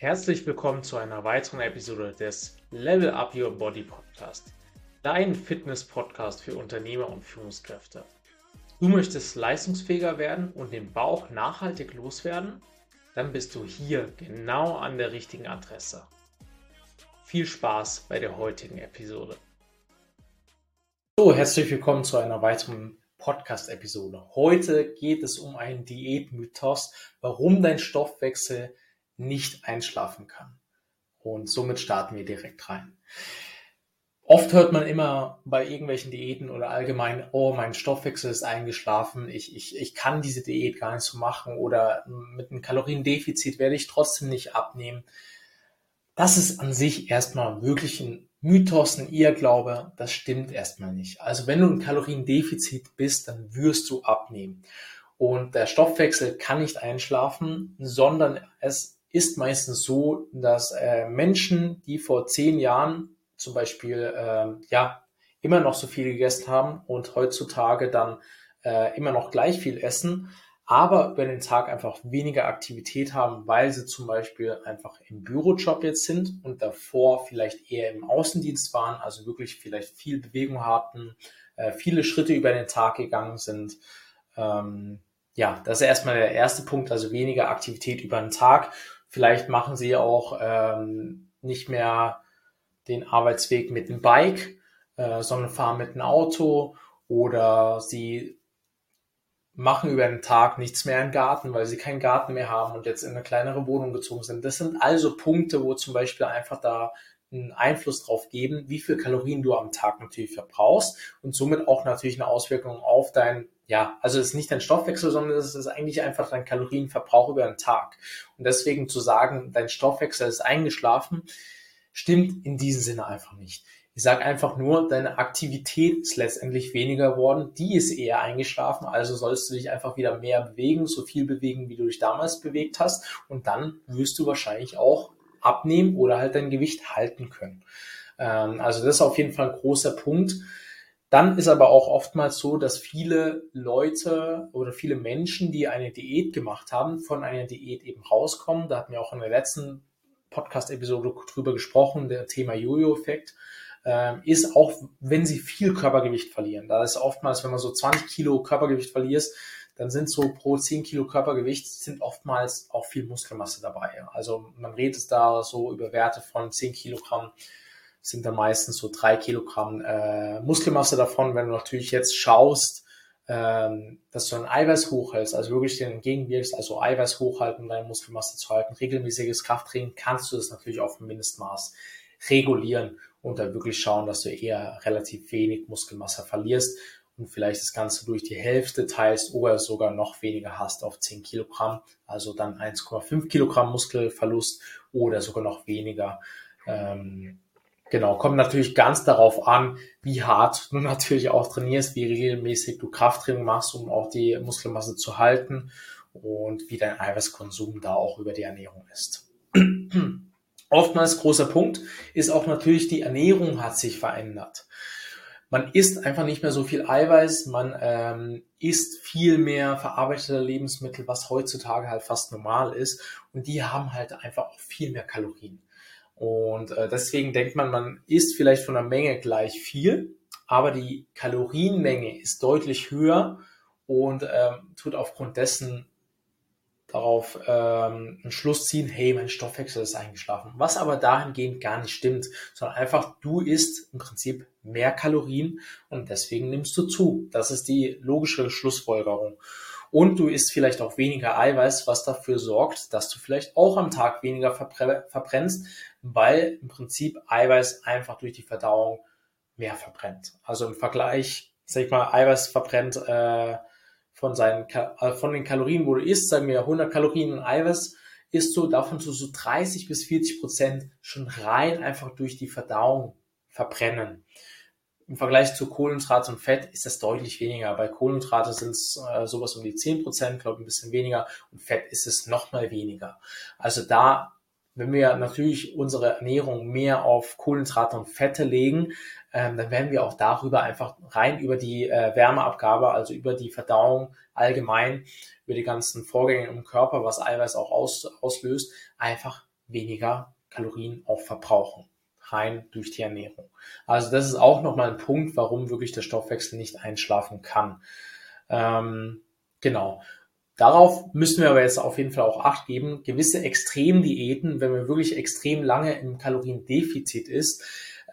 Herzlich willkommen zu einer weiteren Episode des Level Up Your Body Podcast, dein Fitness-Podcast für Unternehmer und Führungskräfte. Du möchtest leistungsfähiger werden und den Bauch nachhaltig loswerden? Dann bist du hier genau an der richtigen Adresse. Viel Spaß bei der heutigen Episode. So, herzlich willkommen zu einer weiteren Podcast-Episode. Heute geht es um einen Diätmythos, warum dein Stoffwechsel nicht einschlafen kann. Und somit starten wir direkt rein. Oft hört man immer bei irgendwelchen Diäten oder allgemein, oh, mein Stoffwechsel ist eingeschlafen, ich, ich, ich kann diese Diät gar nicht so machen oder mit einem Kaloriendefizit werde ich trotzdem nicht abnehmen. Das ist an sich erstmal wirklich ein Mythos, ein Irrglaube, das stimmt erstmal nicht. Also wenn du ein Kaloriendefizit bist, dann wirst du abnehmen. Und der Stoffwechsel kann nicht einschlafen, sondern es ist meistens so, dass äh, Menschen, die vor zehn Jahren zum Beispiel äh, ja immer noch so viel gegessen haben und heutzutage dann äh, immer noch gleich viel essen, aber über den Tag einfach weniger Aktivität haben, weil sie zum Beispiel einfach im Bürojob jetzt sind und davor vielleicht eher im Außendienst waren, also wirklich vielleicht viel Bewegung hatten, äh, viele Schritte über den Tag gegangen sind. Ähm, ja, das ist erstmal der erste Punkt, also weniger Aktivität über den Tag. Vielleicht machen sie auch ähm, nicht mehr den Arbeitsweg mit dem Bike, äh, sondern fahren mit dem Auto oder sie machen über den Tag nichts mehr im Garten, weil sie keinen Garten mehr haben und jetzt in eine kleinere Wohnung gezogen sind. Das sind also Punkte, wo zum Beispiel einfach da einen Einfluss drauf geben, wie viel Kalorien du am Tag natürlich verbrauchst und somit auch natürlich eine Auswirkung auf dein ja, also es ist nicht dein Stoffwechsel, sondern es ist eigentlich einfach dein Kalorienverbrauch über den Tag. Und deswegen zu sagen, dein Stoffwechsel ist eingeschlafen, stimmt in diesem Sinne einfach nicht. Ich sage einfach nur, deine Aktivität ist letztendlich weniger geworden, die ist eher eingeschlafen, also sollst du dich einfach wieder mehr bewegen, so viel bewegen, wie du dich damals bewegt hast und dann wirst du wahrscheinlich auch abnehmen oder halt dein Gewicht halten können. Ähm, also das ist auf jeden Fall ein großer Punkt. Dann ist aber auch oftmals so, dass viele Leute oder viele Menschen, die eine Diät gemacht haben, von einer Diät eben rauskommen. Da hatten wir auch in der letzten Podcast-Episode drüber gesprochen, der Thema Jojo-Effekt, äh, ist auch, wenn sie viel Körpergewicht verlieren. Da ist oftmals, wenn man so 20 Kilo Körpergewicht verlierst, dann sind so pro 10 Kilo Körpergewicht sind oftmals auch viel Muskelmasse dabei. Also man redet da so über Werte von 10 Kilogramm sind da meistens so drei Kilogramm äh, Muskelmasse davon. Wenn du natürlich jetzt schaust, ähm, dass du ein Eiweiß hochhältst, also wirklich den entgegenwirkst, also Eiweiß hochhalten, deine Muskelmasse zu halten, regelmäßiges Krafttraining, kannst du das natürlich auf ein Mindestmaß regulieren und dann wirklich schauen, dass du eher relativ wenig Muskelmasse verlierst und vielleicht das Ganze durch die Hälfte teilst oder sogar noch weniger hast auf 10 Kilogramm, also dann 1,5 Kilogramm Muskelverlust oder sogar noch weniger. Ähm, Genau, kommt natürlich ganz darauf an, wie hart du natürlich auch trainierst, wie regelmäßig du Krafttraining machst, um auch die Muskelmasse zu halten und wie dein Eiweißkonsum da auch über die Ernährung ist. Oftmals großer Punkt ist auch natürlich, die Ernährung hat sich verändert. Man isst einfach nicht mehr so viel Eiweiß, man ähm, isst viel mehr verarbeitete Lebensmittel, was heutzutage halt fast normal ist und die haben halt einfach auch viel mehr Kalorien. Und äh, deswegen denkt man, man isst vielleicht von der Menge gleich viel, aber die Kalorienmenge ist deutlich höher und ähm, tut aufgrund dessen darauf ähm, einen Schluss ziehen, hey, mein Stoffwechsel ist eingeschlafen. Was aber dahingehend gar nicht stimmt, sondern einfach du isst im Prinzip mehr Kalorien und deswegen nimmst du zu. Das ist die logische Schlussfolgerung. Und du isst vielleicht auch weniger Eiweiß, was dafür sorgt, dass du vielleicht auch am Tag weniger verbrennst, weil im Prinzip Eiweiß einfach durch die Verdauung mehr verbrennt. Also im Vergleich, sag ich mal, Eiweiß verbrennt äh, von, seinen, äh, von den Kalorien, wo du isst, sagen wir 100 Kalorien und Eiweiß, isst du davon so, so 30 bis 40 Prozent schon rein einfach durch die Verdauung verbrennen. Im Vergleich zu Kohlenhydrate und Fett ist das deutlich weniger. Bei Kohlenhydrate sind es äh, sowas um die 10 Prozent, glaube ich, ein bisschen weniger. Und Fett ist es noch mal weniger. Also da, wenn wir natürlich unsere Ernährung mehr auf Kohlenhydrate und Fette legen, ähm, dann werden wir auch darüber einfach rein über die äh, Wärmeabgabe, also über die Verdauung allgemein, über die ganzen Vorgänge im Körper, was Eiweiß auch aus, auslöst, einfach weniger Kalorien auch verbrauchen. Rein durch die Ernährung. Also das ist auch nochmal ein Punkt, warum wirklich der Stoffwechsel nicht einschlafen kann. Ähm, genau. Darauf müssen wir aber jetzt auf jeden Fall auch Acht geben. Gewisse Extremdiäten, wenn man wirklich extrem lange im Kaloriendefizit ist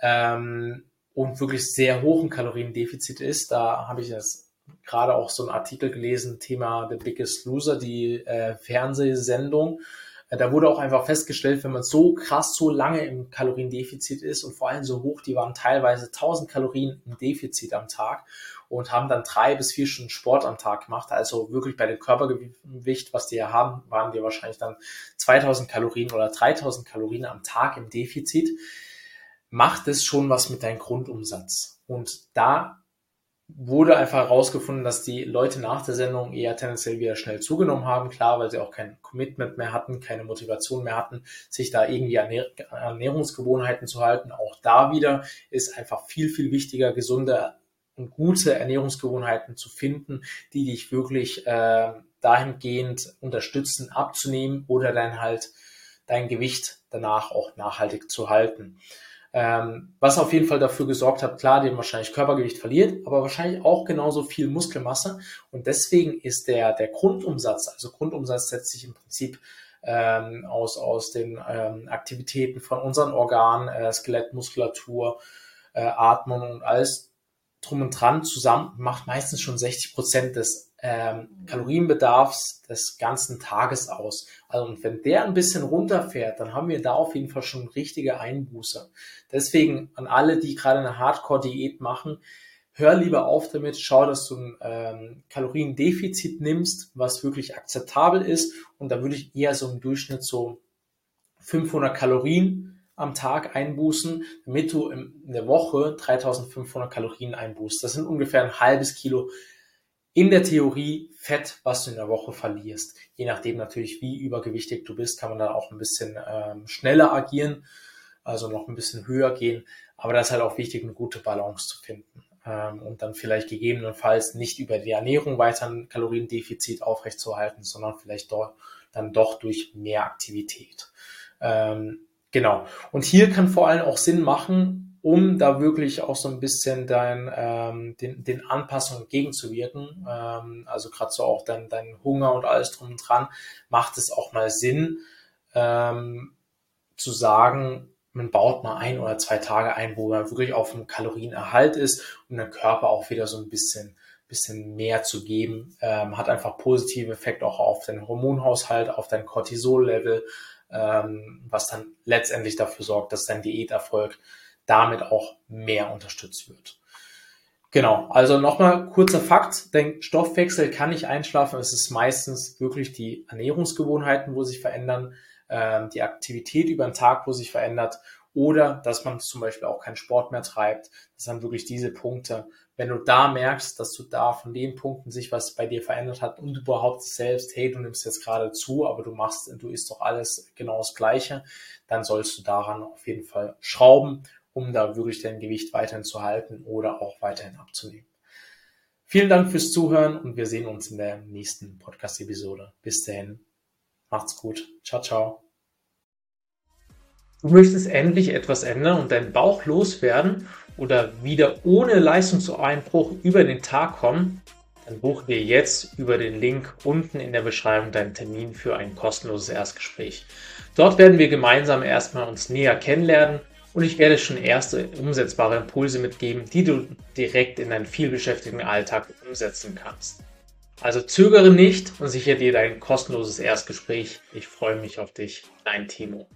ähm, und wirklich sehr hohen Kaloriendefizit ist, da habe ich jetzt gerade auch so einen Artikel gelesen, Thema The Biggest Loser, die äh, Fernsehsendung. Da wurde auch einfach festgestellt, wenn man so krass, so lange im Kaloriendefizit ist und vor allem so hoch, die waren teilweise 1000 Kalorien im Defizit am Tag und haben dann drei bis vier Stunden Sport am Tag gemacht. Also wirklich bei dem Körpergewicht, was die ja haben, waren die wahrscheinlich dann 2000 Kalorien oder 3000 Kalorien am Tag im Defizit. Macht es schon was mit deinem Grundumsatz. Und da wurde einfach herausgefunden, dass die Leute nach der Sendung eher tendenziell wieder schnell zugenommen haben. Klar, weil sie auch kein Commitment mehr hatten, keine Motivation mehr hatten, sich da irgendwie an Ernährungsgewohnheiten zu halten. Auch da wieder ist einfach viel, viel wichtiger, gesunde und gute Ernährungsgewohnheiten zu finden, die dich wirklich äh, dahingehend unterstützen, abzunehmen oder dann halt dein Gewicht danach auch nachhaltig zu halten. Ähm, was auf jeden Fall dafür gesorgt hat, klar, dem wahrscheinlich Körpergewicht verliert, aber wahrscheinlich auch genauso viel Muskelmasse. Und deswegen ist der, der Grundumsatz, also Grundumsatz setzt sich im Prinzip ähm, aus, aus den ähm, Aktivitäten von unseren Organen, äh, Skelett, Muskulatur, äh, Atmung und alles drum und dran zusammen macht meistens schon 60 Prozent des ähm, Kalorienbedarfs des ganzen Tages aus. Also und wenn der ein bisschen runterfährt, dann haben wir da auf jeden Fall schon richtige Einbuße. Deswegen an alle, die gerade eine Hardcore-Diät machen, hör lieber auf damit, schau, dass du ein ähm, Kaloriendefizit nimmst, was wirklich akzeptabel ist. Und da würde ich eher so im Durchschnitt so 500 Kalorien am Tag einbußen, damit du in der Woche 3500 Kalorien einbußt. Das sind ungefähr ein halbes Kilo in der Theorie Fett, was du in der Woche verlierst. Je nachdem natürlich, wie übergewichtig du bist, kann man dann auch ein bisschen ähm, schneller agieren, also noch ein bisschen höher gehen. Aber das ist halt auch wichtig, eine gute Balance zu finden. Ähm, und dann vielleicht gegebenenfalls nicht über die Ernährung weiter ein Kaloriendefizit aufrechtzuerhalten, sondern vielleicht doch, dann doch durch mehr Aktivität. Ähm, Genau. Und hier kann vor allem auch Sinn machen, um da wirklich auch so ein bisschen dein, ähm, den, den Anpassungen entgegenzuwirken. Ähm, also gerade so auch dein, dein Hunger und alles drum und dran, macht es auch mal Sinn, ähm, zu sagen, man baut mal ein oder zwei Tage ein, wo man wirklich auf einem Kalorienerhalt ist, um den Körper auch wieder so ein bisschen bisschen mehr zu geben, ähm, hat einfach positive Effekte auch auf den Hormonhaushalt, auf dein Cortisol-Level, ähm, was dann letztendlich dafür sorgt, dass dein Diäterfolg damit auch mehr unterstützt wird. Genau, also nochmal kurzer Fakt, dein Stoffwechsel kann nicht einschlafen, es ist meistens wirklich die Ernährungsgewohnheiten, wo sich verändern, ähm, die Aktivität über den Tag, wo sich verändert oder dass man zum Beispiel auch keinen Sport mehr treibt. Das sind wirklich diese Punkte, wenn du da merkst, dass du da von den Punkten sich was bei dir verändert hat und du behauptest selbst, hey, du nimmst jetzt gerade zu, aber du machst, du isst doch alles genau das Gleiche, dann sollst du daran auf jeden Fall schrauben, um da wirklich dein Gewicht weiterhin zu halten oder auch weiterhin abzunehmen. Vielen Dank fürs Zuhören und wir sehen uns in der nächsten Podcast-Episode. Bis dahin, macht's gut. Ciao, ciao. Du möchtest endlich etwas ändern und deinen Bauch loswerden oder wieder ohne Leistungseinbruch über den Tag kommen, dann buche dir jetzt über den Link unten in der Beschreibung deinen Termin für ein kostenloses Erstgespräch. Dort werden wir gemeinsam erstmal uns näher kennenlernen und ich werde schon erste umsetzbare Impulse mitgeben, die du direkt in deinen vielbeschäftigten Alltag umsetzen kannst. Also zögere nicht und sichere dir dein kostenloses Erstgespräch. Ich freue mich auf dich, dein Timo.